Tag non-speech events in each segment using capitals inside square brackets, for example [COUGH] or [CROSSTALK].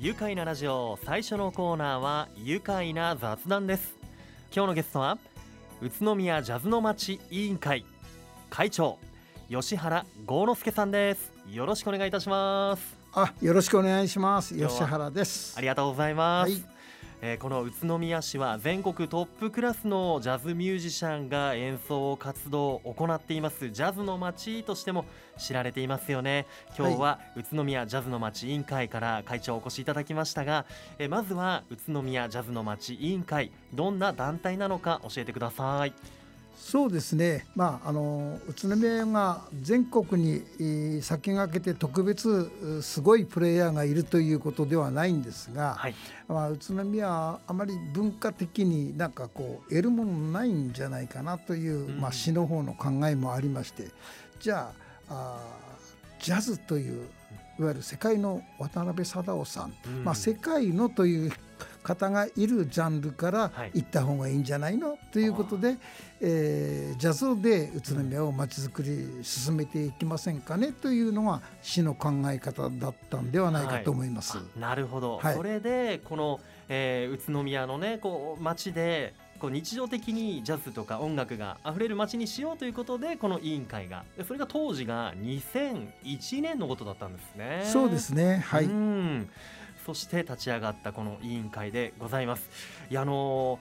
愉快なラジオ最初のコーナーは愉快な雑談です。今日のゲストは宇都宮ジャズの街委員会会長吉原豪之介さんです。よろしくお願いいたします。あ、よろしくお願いします。吉原です。ありがとうございます、はいえーこの宇都宮市は全国トップクラスのジャズミュージシャンが演奏活動を行っています。ジャズの街としても知られていますよね。今日は宇都宮ジャズの街委員会から会長お越しいただきましたが、えーまずは宇都宮ジャズの街委員会どんな団体なのか教えてくださいそうですね。まああの宇都宮が全国にえー先駆けて特別うすごいプレイヤーがいるということではないんですが、はい。まあ宇都宮はあまり文化的になんかこう得るものないんじゃないかなという、うん。まあ市の方の考えもありまして、じゃあジャズといういわゆる世界の渡辺貞夫さん。うん。まあ、世界のという方がいるジャンルからはい。行った方がいいんじゃないの、ということで、えージャズで宇都宮をまちづくり進めていきませんかね？というのが市の考え方だったんではないかと思います。あなるほど、はい。それでこの、えー宇都宮のねこう街でこう日常的にジャズとか音楽があふれる街にしようということでこの委員会がでそれが当時が2001年のことだったんですね。そうですね。はい、うんそして立ち上がったこの委員会でございます。いやあの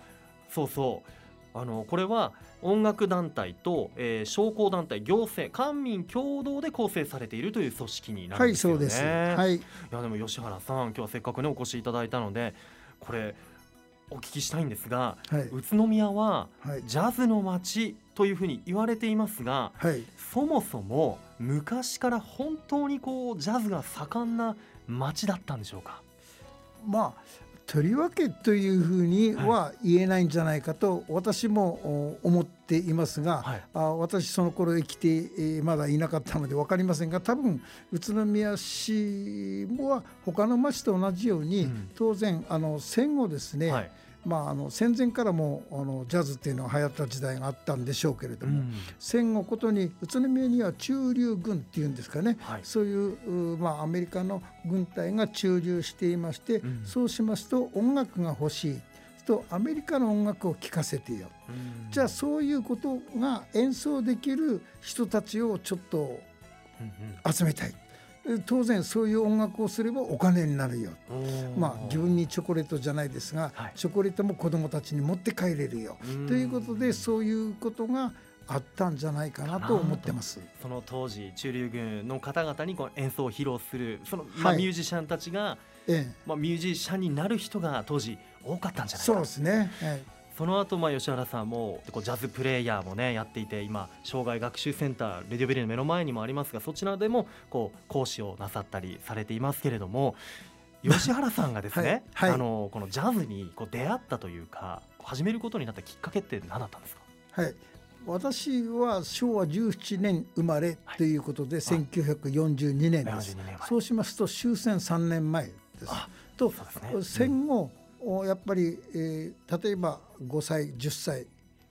ーそうそう。あのこれは音楽団体と、えー商工団体行政官民共同で構成されているという組織になるはいんですよね。そうです。はい。いやでも吉原さん今日はせっかくねお越しいただいたのでこれお聞きしたいんですがはい。宇都宮ははい。ジャズの街というふうに言われていますがはい。そもそも昔から本当にこうジャズが盛んな街だったんでしょうか？まあとりわけというふうには言えないんじゃないかと私もお思っていますが、はい。あ私その頃生きて、えーまだいなかったので分かりませんが多分宇都宮市は他の町と同じように、うん。当然あの戦後ですね、はいまあ、あの戦前からもあのジャズっていうのが流行った時代があったんでしょうけれども、うん。戦後ことに宇都宮には駐留軍っていうんですかね、はい。そういううまあ、アメリカの軍隊が駐留していまして、うん。そうしますと音楽が欲しい。とアメリカの音楽を聴かせてよ。うん。じゃあそういうことが演奏できる人たちをちょっとうん。集めたい当然そういう音楽をすればお金になるよ。まあ自分にチョコレートじゃないですが、はい。チョコレートも子どもたちに持って帰れるよ。うん。ということでそういうことがあったんじゃないかなと思ってます。その当時駐留軍の方々にこう演奏を披露するその、まあはい。ミュージシャンたちが、ええ。まあ、ミュージシャンになる人が当時多かったんじゃないかそうですね、はいその後まあ吉原さんもこうジャズプレイヤーもねやっていて今生涯学習センターレディオベリーの目の前にもありますがそちらでもこう講師をなさったりされていますけれども吉原さんがですね、はいはいあのこのジャズにこう出会ったというか始めることになったきっかけって何だったんですか？はい、私は昭和17年生まれということで、1942年です。42年前そうしますと終戦3年前です。あ。とそうですね。うん。戦後、おやっぱり、えー例えば5歳10歳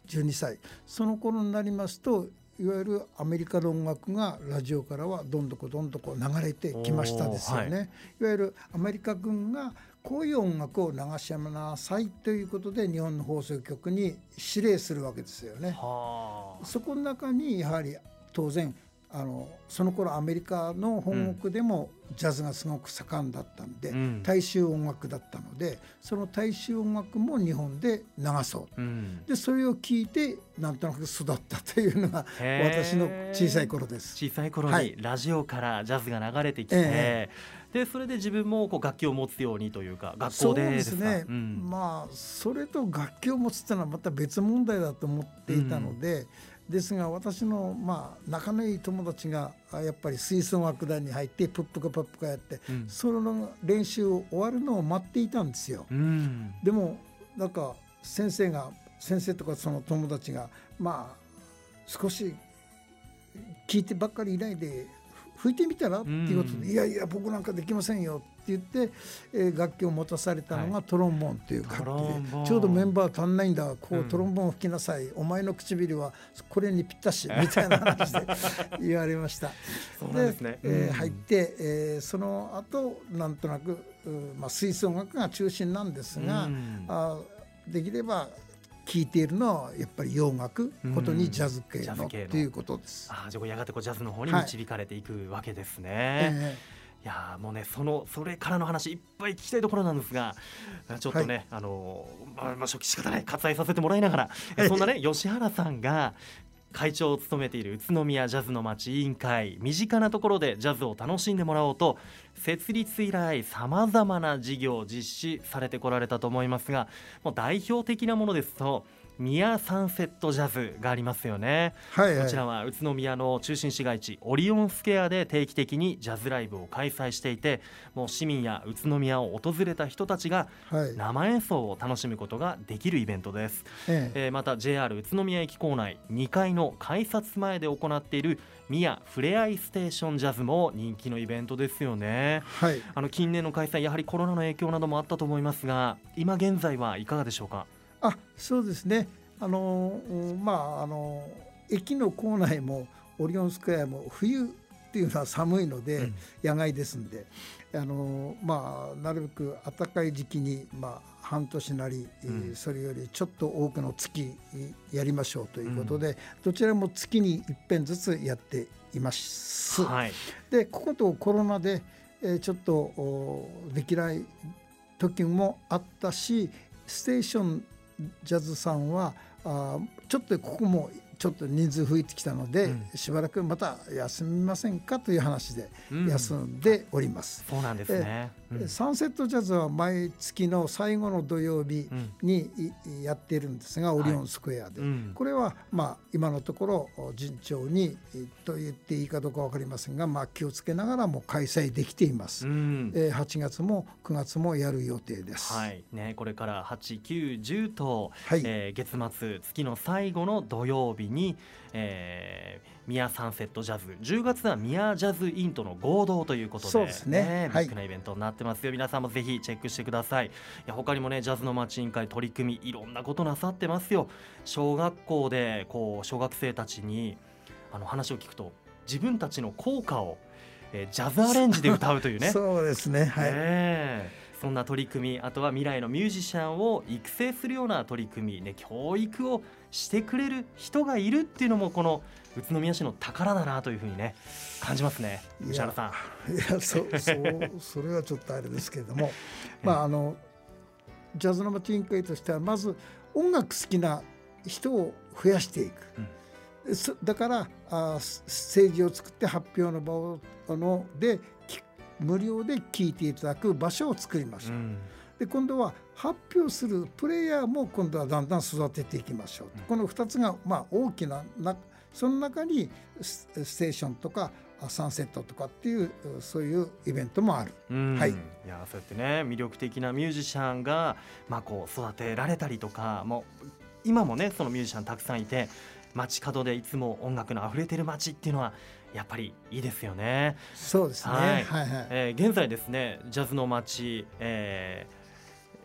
12歳その頃になりますといわゆるアメリカの音楽がラジオからはどんどこどんどこ流れてきましたですよね。おーい、わゆるアメリカ軍がこういう音楽を流しなさいということで日本の放送局に指令するわけですよね。はあそこの中にやはり当然あのその頃アメリカの本国でもジャズがすごく盛んだったんで、うん。大衆音楽だったのでその大衆音楽も日本で流そううん。でそれを聞いてなんとなく育ったというのが私の小さい頃です。小さい頃はい。にラジオからジャズが流れてきて、えでそれで自分もこう楽器を持つようにというか学校でそうでですね、うん。まあそれと楽器を持つっていうのはまた別問題だと思っていたので、ですが私のまあ仲のいい友達があやっぱり吹奏楽団に入ってプップカプップカやって、うん。その練習を終わるのを待っていたんですよ。うん。でもなんか先生が先生とかその友達がまあ少し聞いてばっかりいないで吹いてみたらっていうことうん。で「いやいや僕なんかできませんよ」って言って、えー楽器を持たされたのがトロンボーンという楽器でちょうどメンバー足んないんだこううん。トロンボーン吹きなさい、お前の唇はこれにぴったし [LAUGHS] みたいな話で言われました。ですね。えーうん。入って、えーその後なんとなく、うまあ、吹奏楽が中心なんですが、うん。あーできれば聴いているのはやっぱり洋楽ことにジャズ系のということです。ああじゃあやがてこうジャズの方にはい。導かれていくわけですね。えいやーもうねそのそれからの話いっぱい聞きたいところなんですがちょっとね、あのーまあ、まあ初期仕方ない割愛させてもらいながら、えそんなね吉原さんが会長を務めている宇都宮ジャズの街委員会身近なところでジャズを楽しんでもらおうと設立以来さまざまな事業を実施されてこられたと思いますがもう代表的なものですと宮サンセットジャズがありますよね。ーはいはい。こちらは宇都宮の中心市街地オリオンスケアで定期的にジャズライブを開催していてもう市民や宇都宮を訪れた人たちがはい。生演奏を楽しむことができるイベントです、ええ。えーまた JR 宇都宮駅構内2階の改札前で行っている宮ふれあいステーションジャズも人気のイベントですよね。はい。あの近年の開催やはりコロナの影響などもあったと思いますが今現在はいかがでしょうか？あそうですね。あのーまああのー駅の構内もオリオンスクエアも冬っていうのは寒いので、うん。野外ですんであのーまあなるべく暖かい時期にまあ半年なり、えーうんそれよりちょっと多くの月やりましょうということで、どちらも月に一遍ずつやっています。はい。でこことコロナで、えーちょっとおできない時もあったしステーションジャズさんはあちょっとここもちょっと人数増えてきたので、うん。しばらくまた休みませんかという話でうん。休んでおります。そうなんですね、うん。サンセットジャズは毎月の最後の土曜日うん。にいやってるんですが、オリオンスクエアで、うん。これはまあ今のところ順調にえーと言っていいかどうか分かりませんが、まあ、気をつけながらも開催できています。うん。えー8月も9月もやる予定です。はい。ね、これから8、9、10と、はい。えー月末月の最後の土曜日に、えー、ミヤサンセットジャズ10月はミヤジャズインとの合同ということでそうですね。はい。ビッグなイベントになってますよ。皆さんもぜひチェックしてください。いや他にもねジャズの街委員会取り組みいろんなことなさってますよ。小学校でこう小学生たちにあの話を聞くと自分たちの校歌を、えージャズアレンジで歌うというね。[LAUGHS] そうですね。はい。ねえそんな取り組みあとは未来のミュージシャンを育成するような取り組み、ね、教育をしてくれる人がいるっていうのもこの宇都宮市の宝だなというふうにね感じますねいや吉原さん。いやそうそう [LAUGHS] それはちょっとあれですけれども、[LAUGHS] まああのジャズの街委員会としてはまず音楽好きな人を増やしていく。そだからあスステージを作って発表の場をあのでき無料で聴いていただく場所を作りましょう。うん。で今度は発表するプレイヤーも今度はだんだん育てていきましょう、うん。この2つがまあ大きななその中にスステーションとかあサンセットとかっていうそういうイベントもある。うん。はい。いやそうやってね魅力的なミュージシャンが、まあ、こう育てられたりとかもう今もねそのミュージシャンたくさんいて街角でいつも音楽の溢れてる街っていうのはやっぱりいいですよね。そうですね。ははいいはい。えー現在ですねジャズの街、えー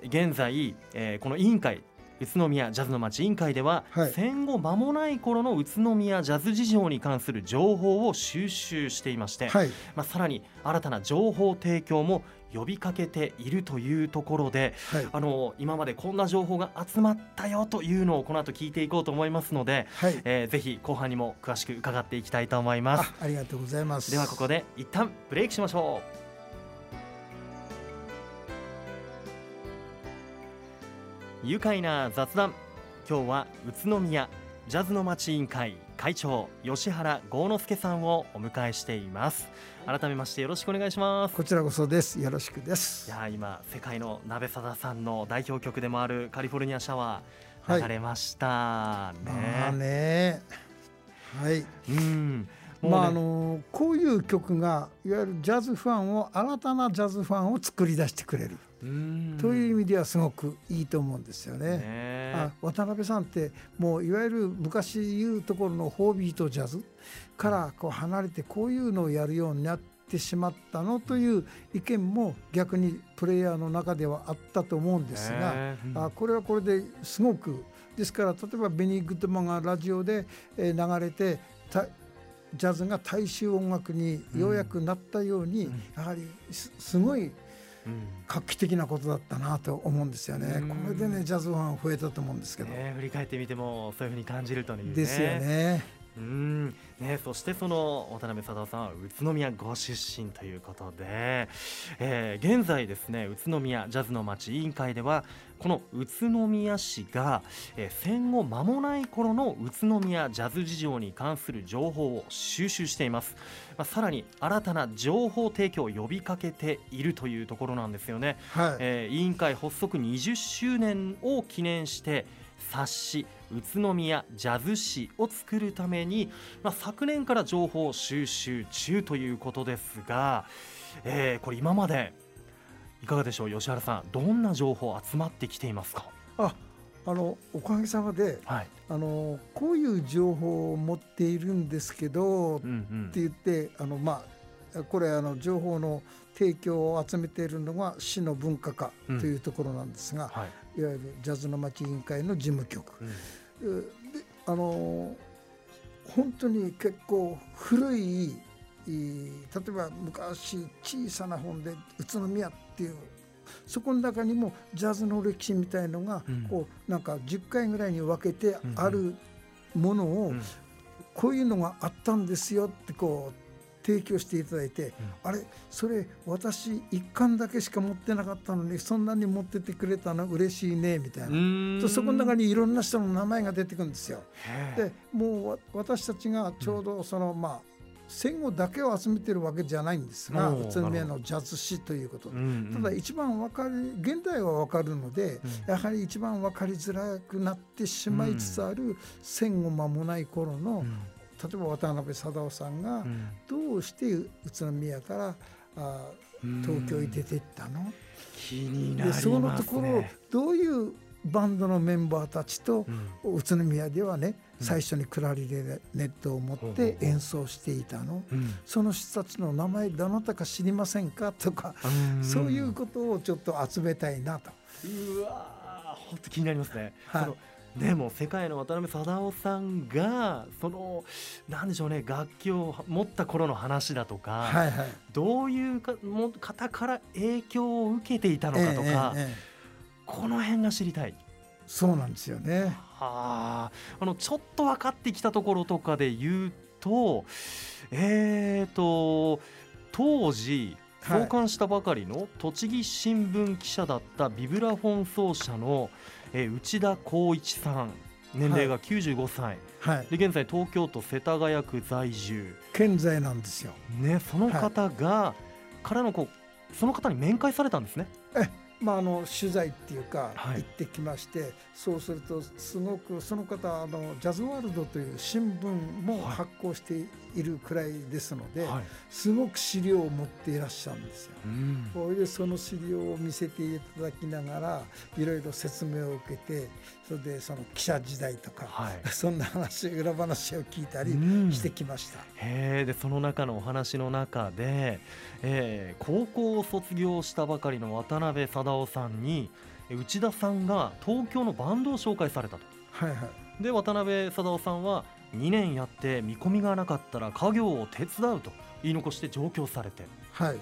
現在、えーこの委員会宇都宮ジャズの街委員会では、はい戦後間もない頃の宇都宮ジャズ事情に関する情報を収集していまして、はい。まあ、さらに新たな情報提供も呼びかけているというところではい。あの今までこんな情報が集まったよというのをこの後聞いていこうと思いますので、はい。えーぜひ後半にも詳しく伺っていきたいと思います。あありがとうございます。ではここで一旦ブレイクしましょう愉快な雑談今日は宇都宮ジャズの街委員会会長吉原豪之介さんをお迎えしています改めましてよろしくお願いしますこちらこそです。よろしくです。いやー今世界の鍋貞さんの代表曲でもあるカリフォルニアシャワはいー流れましたまあね、ね。はい。うんねまああのこういう曲がいわゆるジャズファンを新たなジャズファンを作り出してくれる。という意味ではすごくいいと思うんですよね。ね。あ渡辺さんってもういわゆる昔言うところのホービーとジャズからこう離れてこういうのをやるようになってしまったのという意見も逆にプレイヤーの中ではあったと思うんですが、ねあこれはこれですごくですから例えばベニー・グッドマンがラジオでえー流れてたジャズが大衆音楽にようやくなったように、うん。やはりすすごいうん画期的なことだったなと思うんですよね。うんこれでねジャズファン増えたと思うんですけど。ね振り返ってみてもそういうふうに感じるというね。ですよね。うんね、そしてその渡辺貞夫さんは宇都宮ご出身ということで、えー現在ですね宇都宮ジャズの街委員会ではこの宇都宮市が、えー戦後間もない頃の宇都宮ジャズ事情に関する情報を収集しています、まあ、さらに新たな情報提供を呼びかけているというところなんですよね。はい。えー委員会発足20周年を記念して冊子宇都宮ジャズ誌を作るために、まあ、昨年から情報収集中ということですが、えーこれ今までいかがでしょう吉原さん。どんな情報集まってきていますか？あ、あのおかげさまではい、あのこういう情報を持っているんですけど、っうんうん。て言ってあのまあこれあの情報の提供を集めているのが市の文化課というところなんですが、はい。いわゆるジャズの町委員会の事務局。うん。えであの本当に結構古いい例えば昔小さな本で宇都宮っていうそこの中にもジャズの歴史みたいのが、うん。こうなんか10回ぐらいに分けてあるものを、うん。こういうのがあったんですよってこう提供していただいて、あれそれ私一巻だけしか持ってなかったのにそんなに持っててくれたの嬉しいねみたいな。そこの中にいろんな人の名前が出てくるんですよ。でもうわ私たちがちょうどその、まあ戦後だけを集めてるわけじゃないんですが宇都宮のジャズ史ということで、うんうん。ただ一番わかる現代はわかるので、うん。やはり一番わかりづらくなってしまいつつある戦後間もない頃の、うん。例えば渡辺貞夫さんがうん。どうして宇都宮からあ東京に出ていったの、気になりますね。でそのところをどういうバンドのメンバーたちとうん。宇都宮ではねうん最初にクラリネットを持って演奏していたの。うん。その人たちの名前どなたか知りませんかとかうん。そういうことをちょっと集めたいなと。うわー本当気になりますね。はい。でも世界の渡辺貞夫さんがそのなんでしょうね楽器を持った頃の話だとか、はいはい。どういうかも方から影響を受けていたのかとか、えええ。この辺が知りたい。そうなんですよね。はああのちょっと分かってきたところとかで言うとえーと当時はい創刊したばかりの栃木新聞記者だったビブラフォン奏者の、えー内田光一さん年齢が95歳、はい。で現在東京都世田谷区在住、健在なんですよ。ね、その方が、からのこうその方に面会されたんですね。まあ、あの取材っていうかはい。行ってきまして、そうするとすごくその方あのジャズワールドという新聞もはい。発行しているくらいですので、はい。すごく資料を持っていらっしゃるんですよ。うん。それでその資料を見せていただきながらいろいろ説明を受けてそれでその記者時代とか、はい。[LAUGHS] そんな話裏話を聞いたりうん。してきました。へえでその中のお話の中で、えー高校を卒業したばかりの渡辺貞夫さんにえ内田さんが東京のバンドを紹介されたと。はいはい。で渡辺貞夫さんは2年やって見込みがなかったら家業を手伝うと言い残して上京されて。はい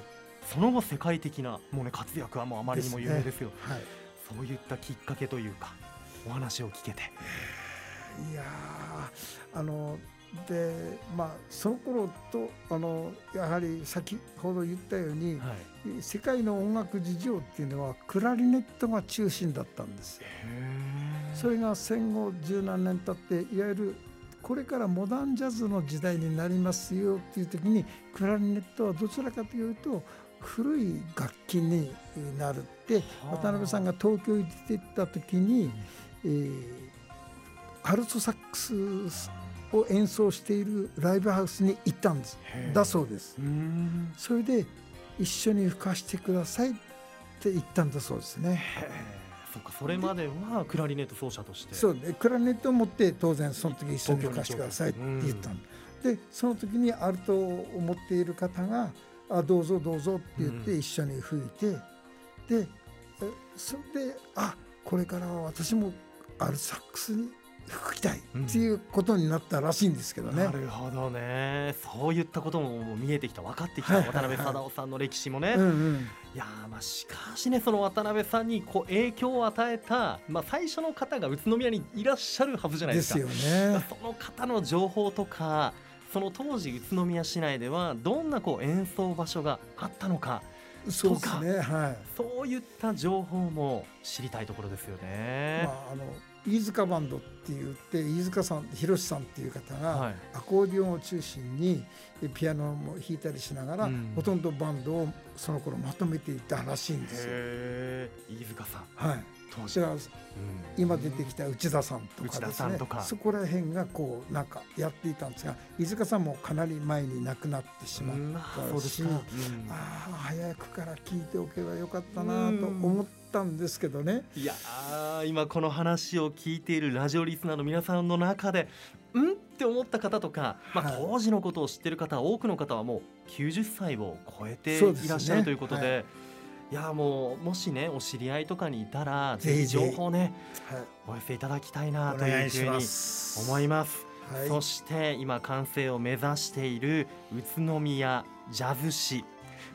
その後世界的なもう、ね、活躍はもうあまりにも有名ですよ。はい。そういったきっかけというかお話を聞けて。いやーあのでまあその頃とあのやはり先ほど言ったように、はい。世界の音楽事情っていうのはクラリネットが中心だったんですよ。それが戦後十何年経っていわゆるこれからモダンジャズの時代になりますよっていう時にクラリネットはどちらかというと古い楽器になるってはあ。渡辺さんが東京に出てった時に、えーアルトサックスを演奏しているライブハウスに行ったんです。だそうです。それで一緒に吹かしてくださいってって言ったんだそうですね。そうかそれまではクラリネット奏者として。そうね。クラリネットを持って当然その時一緒に吹かしてくださいって言ったんでその時にアルトを持っている方が「あどうぞどうぞ」って言って一緒に吹いて、でそれであこれからは私もアルサックスに吹きたいっていうことになったらしいんですけどね。なるほどねそういったことも見えてきた分かってきた、はい、渡辺貞夫さんの歴史もね。うんうん、いやまあしかしねその渡辺さんにこう影響を与えた、まあ、最初の方が宇都宮にいらっしゃるはずじゃないですか。ですよね。その方の情報とかその当時宇都宮市内ではどんなこう演奏場所があったのか。そうですね、はい、そういった情報も知りたいところですよね。まあ、あの飯塚バンドって言って飯塚さん広さんっていう方がアコーディオンを中心にピアノも弾いたりしながら、うん、ほとんどバンドをその頃まとめていたらしいんですよ。飯塚さん、はい当時は、今出てきた内田さんとかですね。そこら辺がこうなんかやっていたんですが飯塚さんもかなり前に亡くなってしまったし、うん、ああ早くから聞いておけばよかったなと思ったんですけどね。いや今この話を聞いているラジオリスナーの皆さんの中でん？って思った方とか、まあ、当時のことを知ってる方、多くの方はもう90歳を超えていらっしゃるということで。いやもうもしねお知り合いとかにいたらぜひ情報ね、はい、お寄せいただきたいなというふうに思います。はい、そして今完成を目指している宇都宮ジャズ誌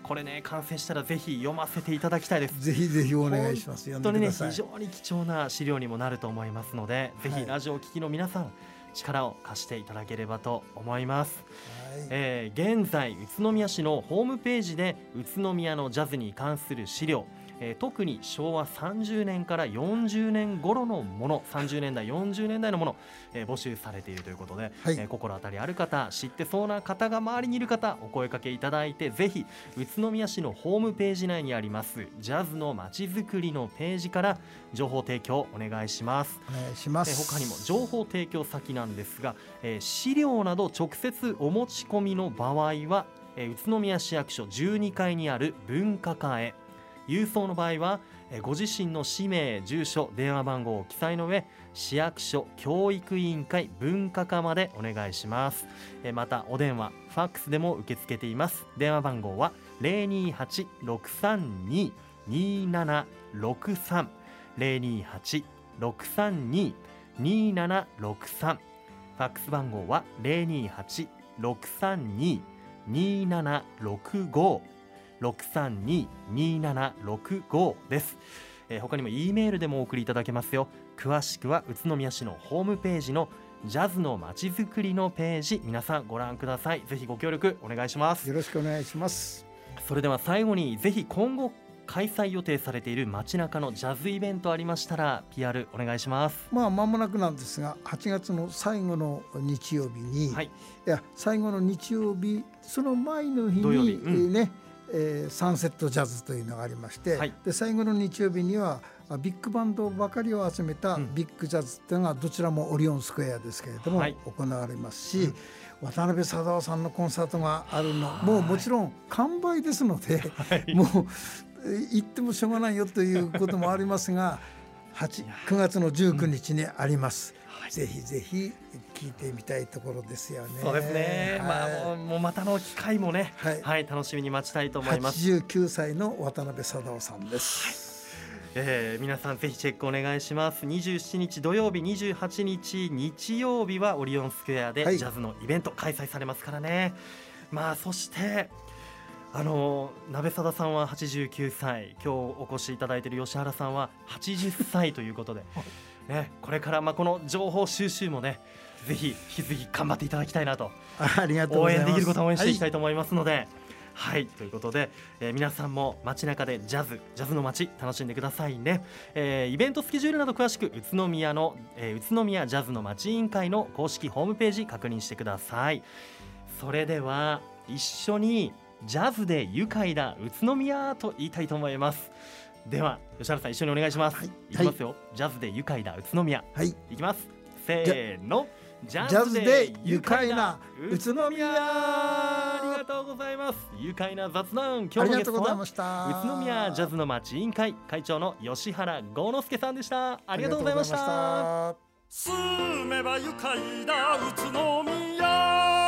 これね完成したらぜひ読ませていただきたいです。ぜひぜひお願いします。本当にね非常に貴重な資料にもなると思いますので、ぜひラジオを聴きの皆さん力を貸していただければと思います、はい、えー、現在宇都宮市のホームページで宇都宮のジャズに関する資料えー、特に昭和30年から40年頃のもの30年代40年代のもの、えー、募集されているということで、はい、えー、心当たりある方知ってそうな方が周りにいる方お声かけいただいてぜひ宇都宮市のホームページ内にありますジャズのまちづくりのページから情報提供お願いします。お願いします、えー、他にも情報提供先なんですが、えー、資料など直接お持ち込みの場合はえ宇都宮市役所12階にある文化課へ郵送の場合はご自身の氏名住所電話番号を記載の上市役所教育委員会文化課までお願いします。またお電話ファックスでも受け付けています。電話番号は028-632-2763 028-632-2763ファックス番号は028-632-2765 632-2765です、えー、他にも E メールでもお送りいただけますよ。詳しくは宇都宮市のホームページのジャズのまちづくりのページ。皆さんご覧ください。ぜひご協力お願いします。よろしくお願いします。それでは最後にぜひ今後開催予定されている街中のジャズイベントありましたら PR お願いします。まあ間もなくなんですが8月の最後の日曜日に、はい、いや最後の日曜日その前の日に、うん、ねえー、サンセットジャズというのがありまして、はい、で最後の日曜日にはビッグバンドばかりを集めたビッグジャズっていうのがどちらもオリオンスクエアですけれども、行われますし、うん、渡辺貞夫さんのコンサートがあるのもうもちろん完売ですので、はい、もう行ってもしょうがないよということもありますが8 9月の19日にあります。ぜひぜひ聞いてみたいところですよね。そうですね。はい、まあもうまたの機会もね、はい、はい、楽しみに待ちたいと思います。89歳の渡辺貞夫さんです。えー、皆さんぜひチェックお願いします。27日土曜日28日日曜日はオリオンスクエアでジャズのイベント開催されますからね、はい、まあそしてあの鍋貞さんは89歳。今日お越しいただいている吉原さんは80歳ということで [LAUGHS] ね、これからまあこの情報収集もねぜひ引き続き頑張っていただきたいなと。ありがとう応援できることを応援していきたいと思いますので、はい、はい、ということで、えー、皆さんも街中でジャズジャズの街楽しんでくださいね、えー、イベントスケジュールなど詳しく宇都宮の、えー、宇都宮ジャズの街委員会の公式ホームページ確認してください。それでは一緒にジャズで愉快な宇都宮と言いたいと思いますでは吉原さん一緒にお願いします、はい、いきますよ、はい、ジャズで愉快な宇都宮。はい。いきます。せーの。ジャズで愉快な宇都宮。ありがとうございます。愉快な雑談。今あり日のゲストはがとうございました。宇都宮ジャズの町委員会会長の吉原豪之介さんでした。ありがとうございました。ありがとうございました。住めば愉快な宇都宮